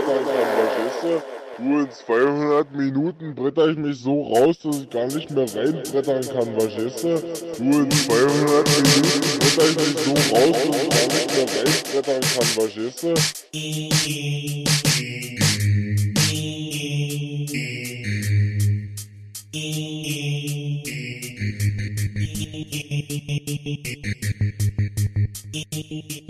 bretter du? In 200 Minuten bretter ich mich so raus, dass ich gar nicht mehr reinbrettern kann, weißt du? Du, in 200 Minuten bretter ich mich so raus, dass ich gar nicht mehr reinbrettern kann, weißt du? Thank you.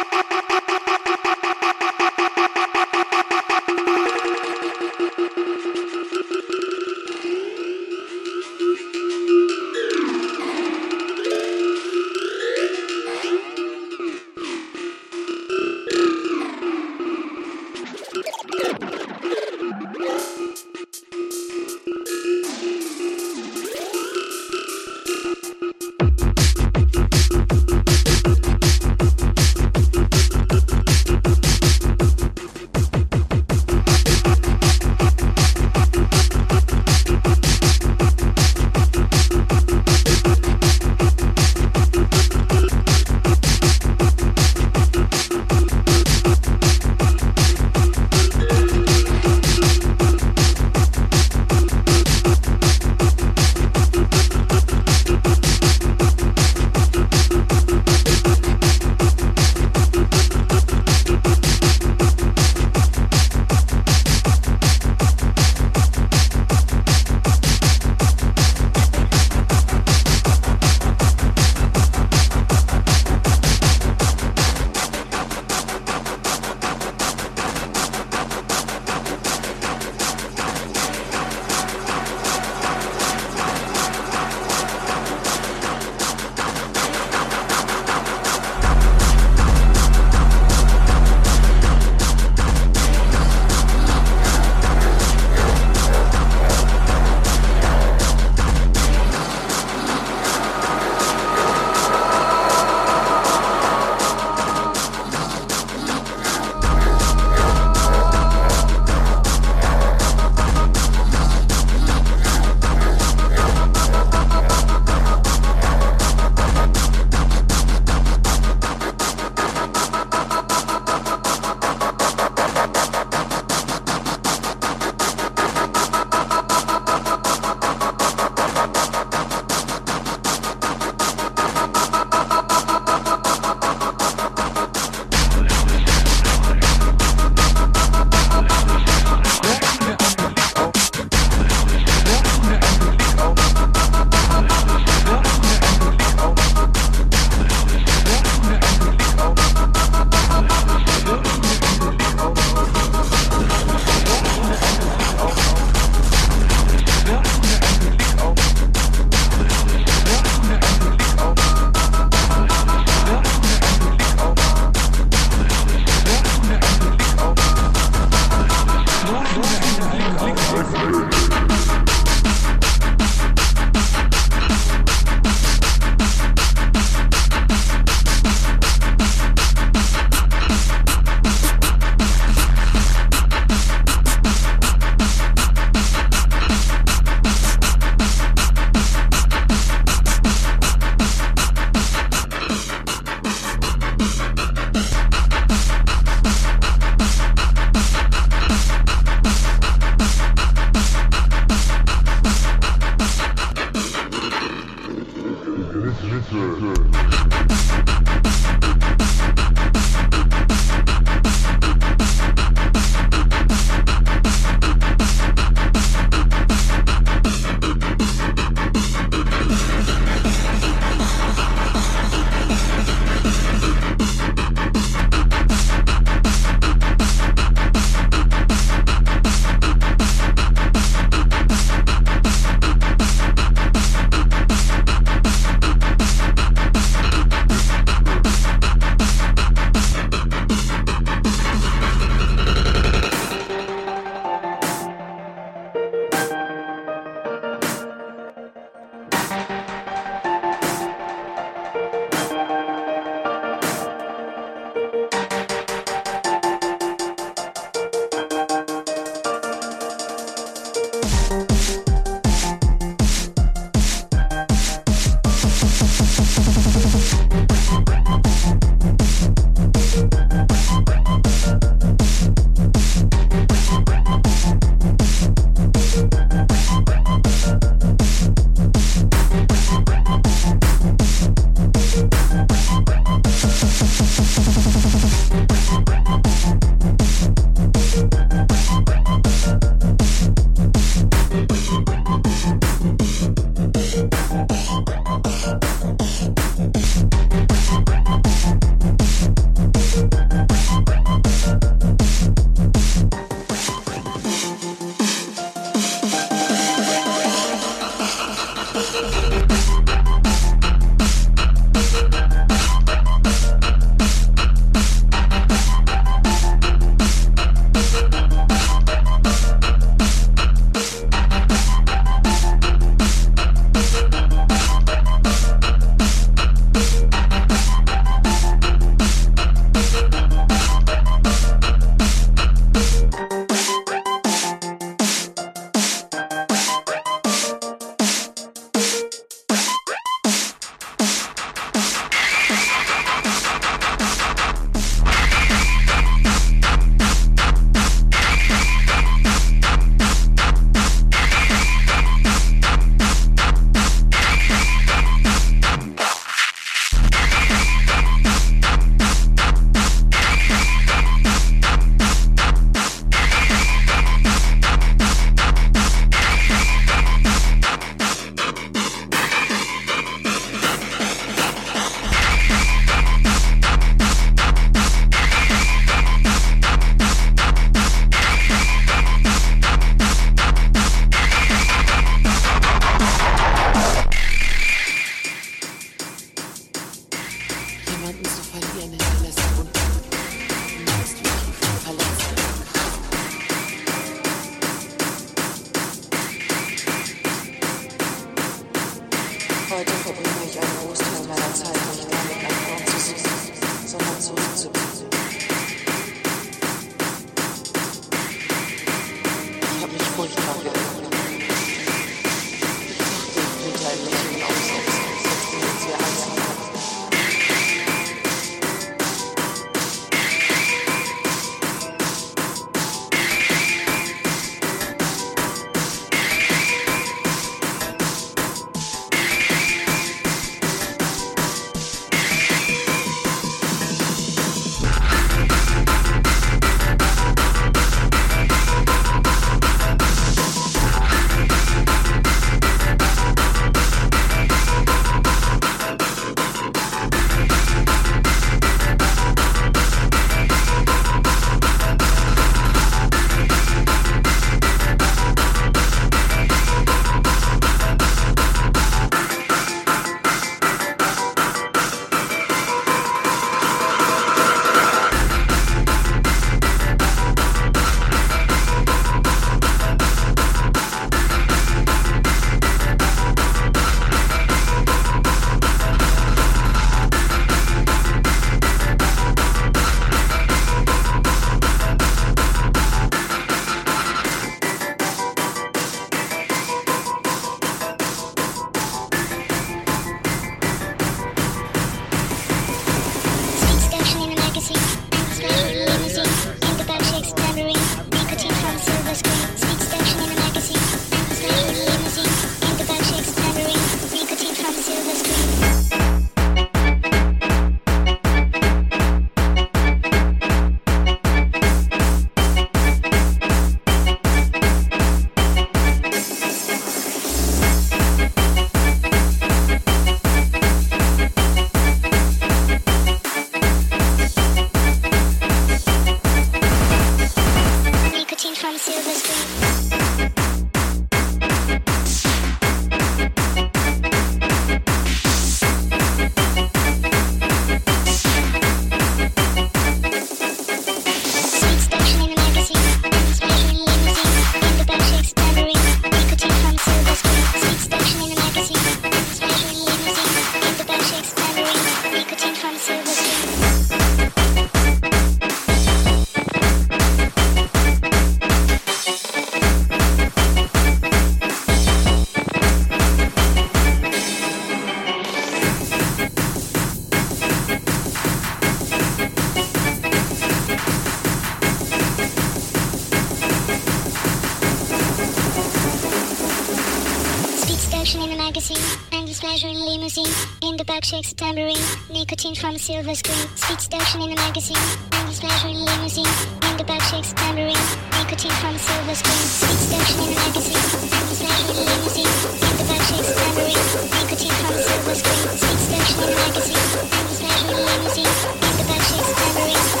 milkshakes, tambourine, nicotine from silver screen, speed station in a magazine, endless pleasure in limousine, in the milkshakes, tambourine, nicotine from silver screen, speed station in a magazine, endless pleasure in limousine, in the milkshakes, tambourine, nicotine from silver screen, speed station in a magazine, endless pleasure in limousine, in the milkshakes, tambourine.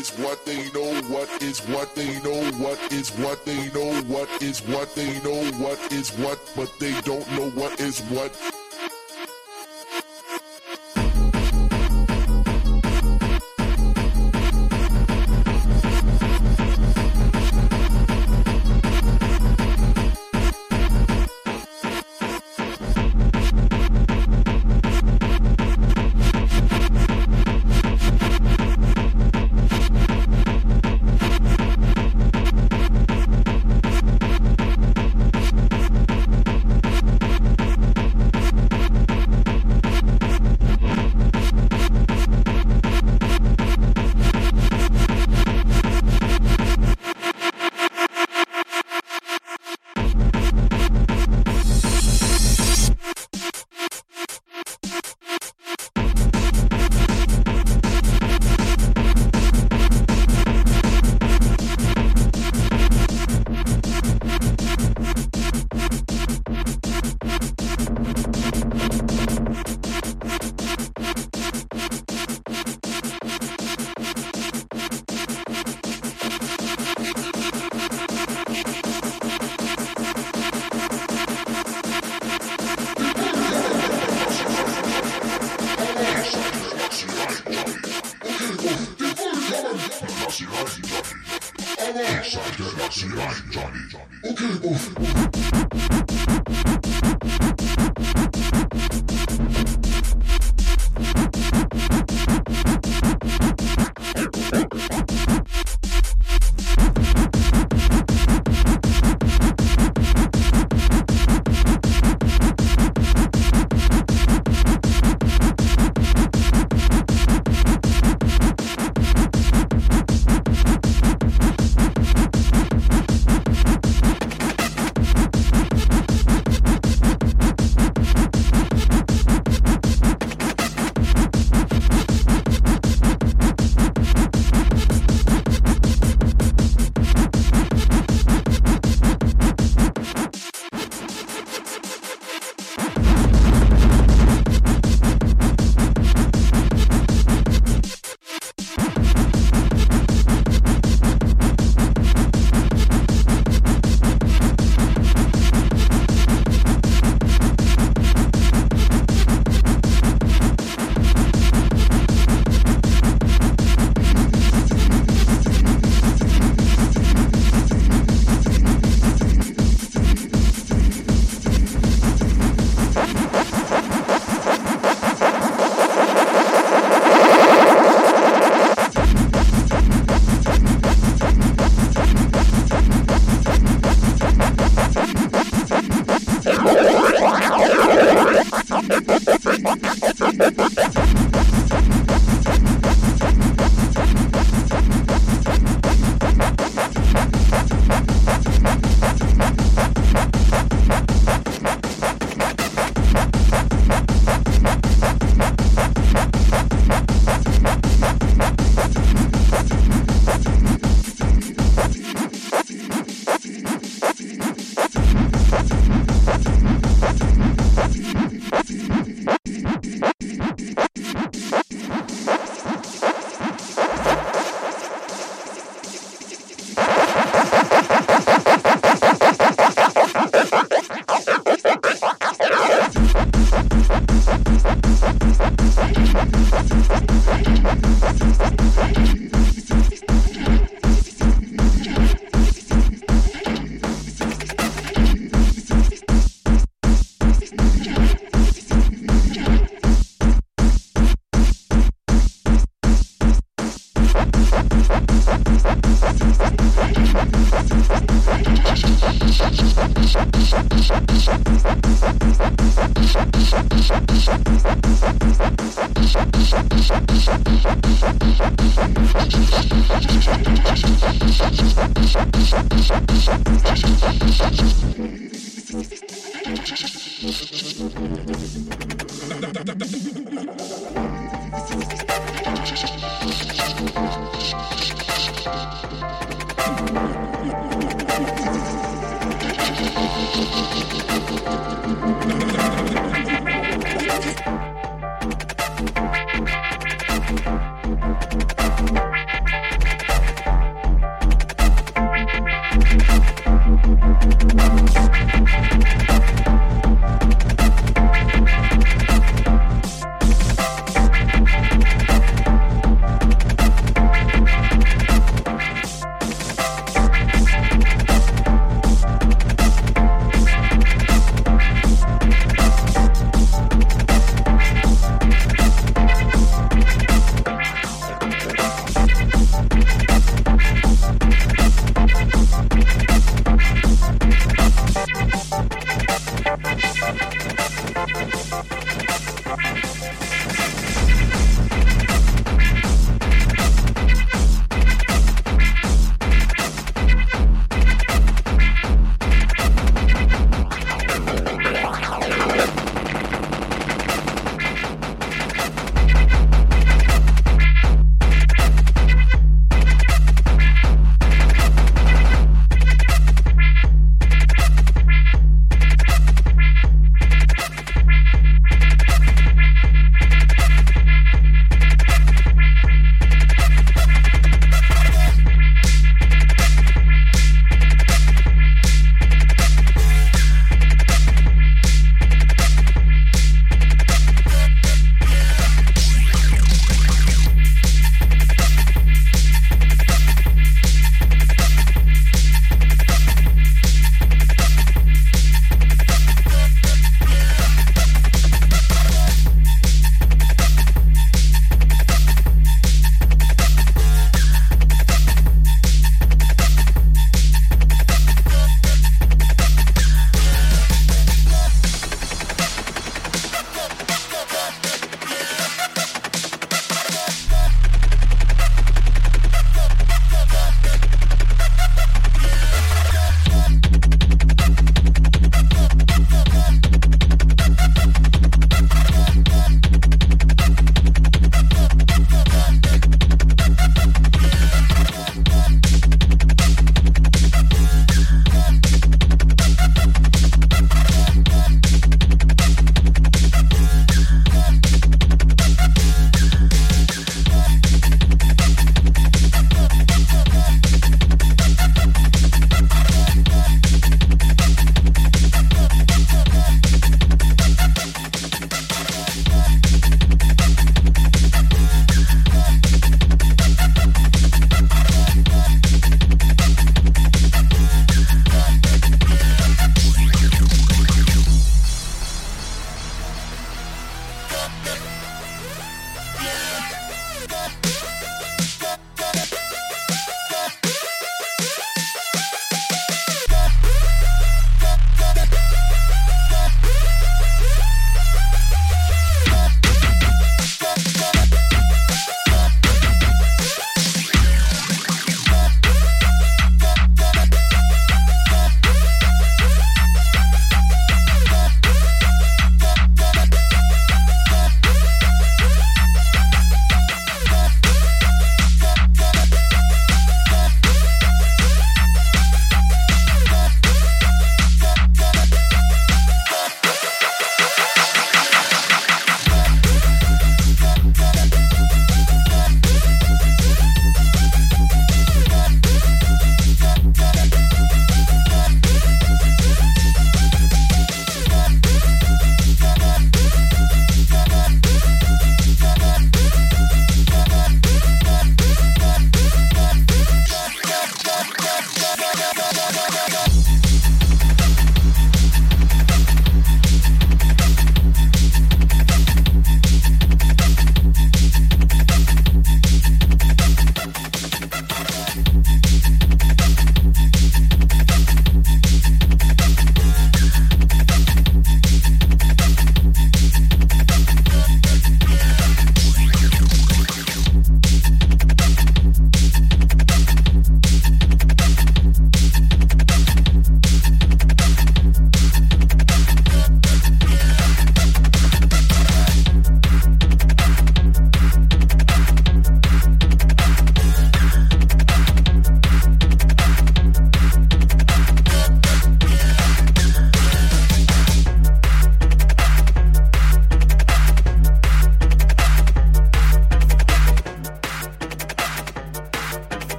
Is what they know what is what they know what is what they know what is what they know what is what but they don't know what is what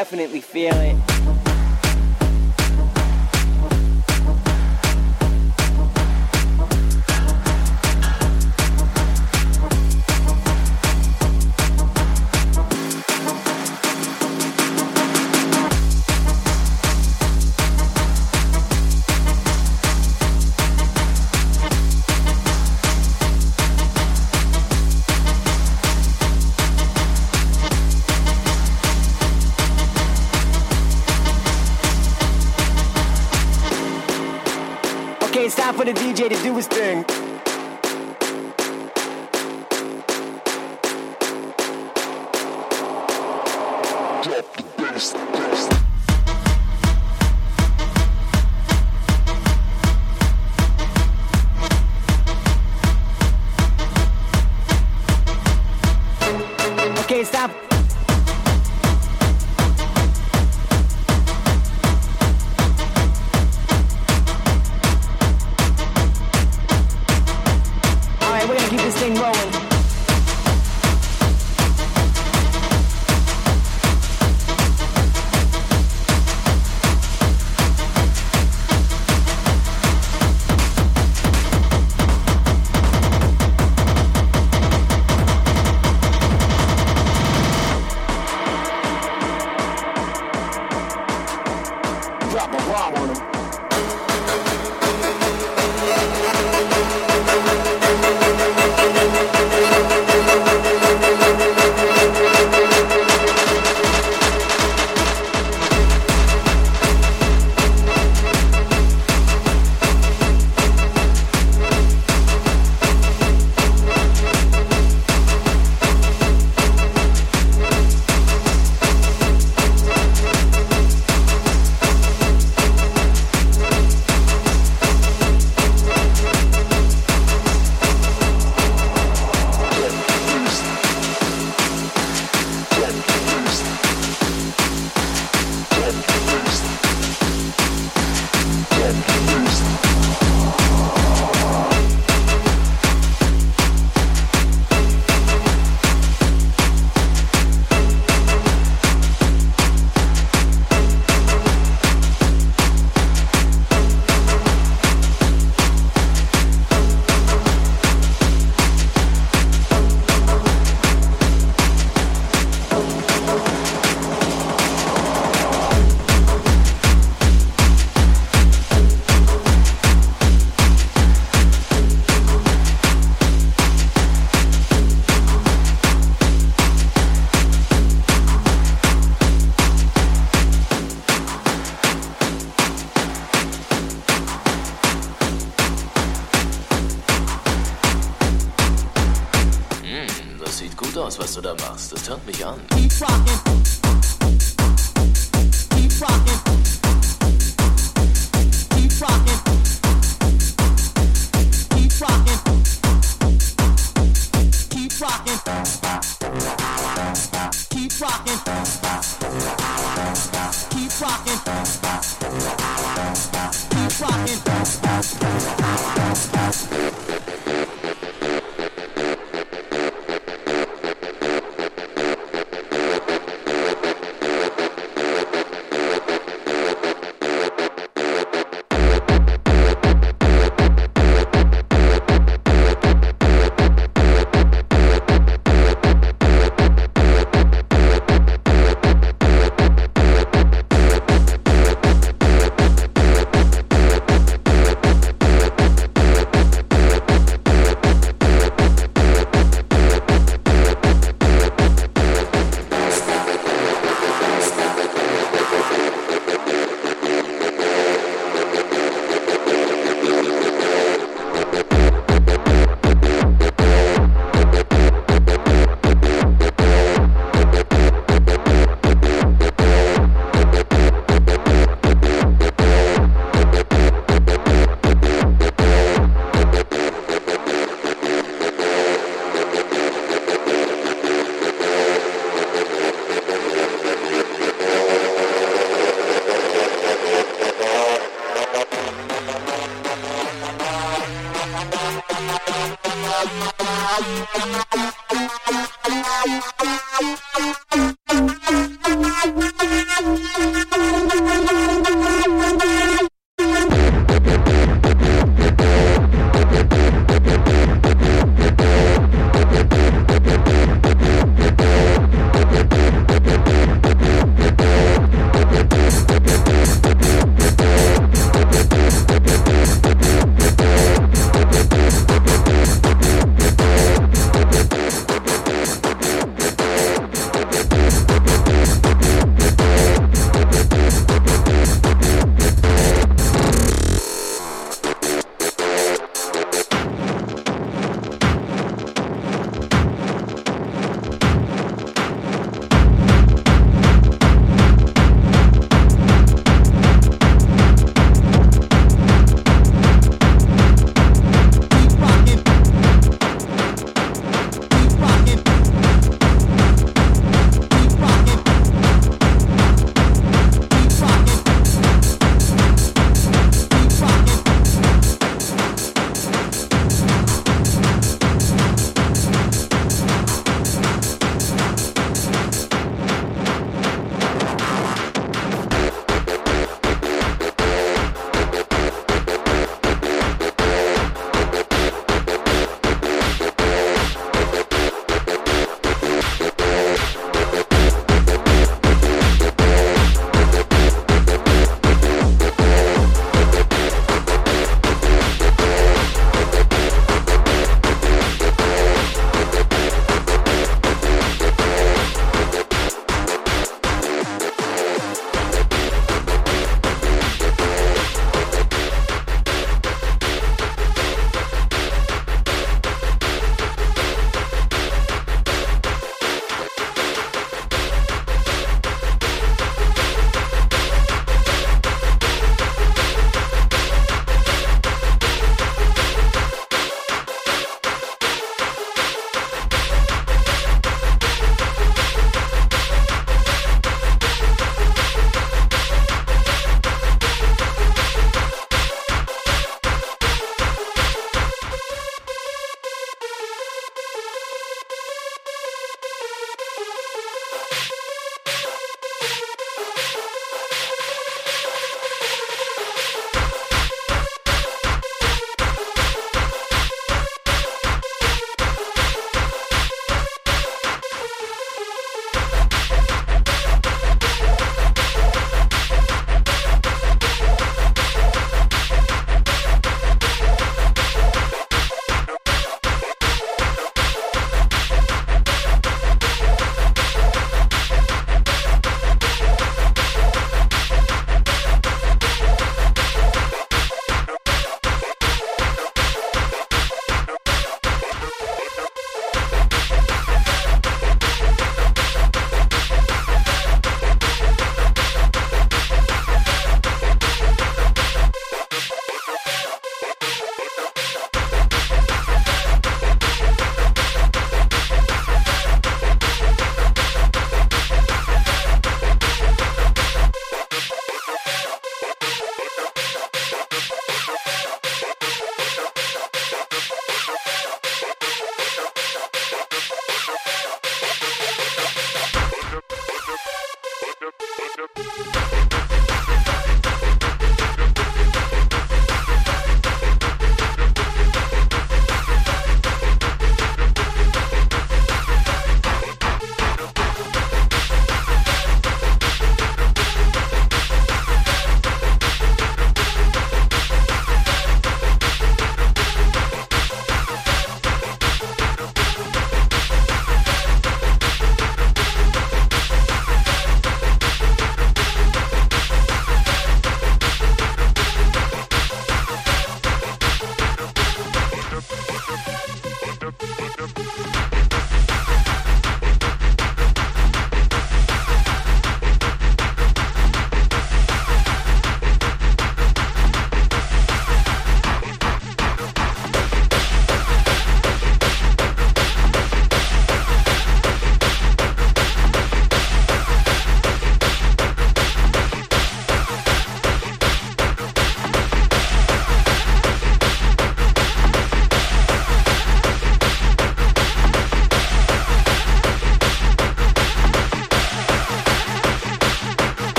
definitely feeling.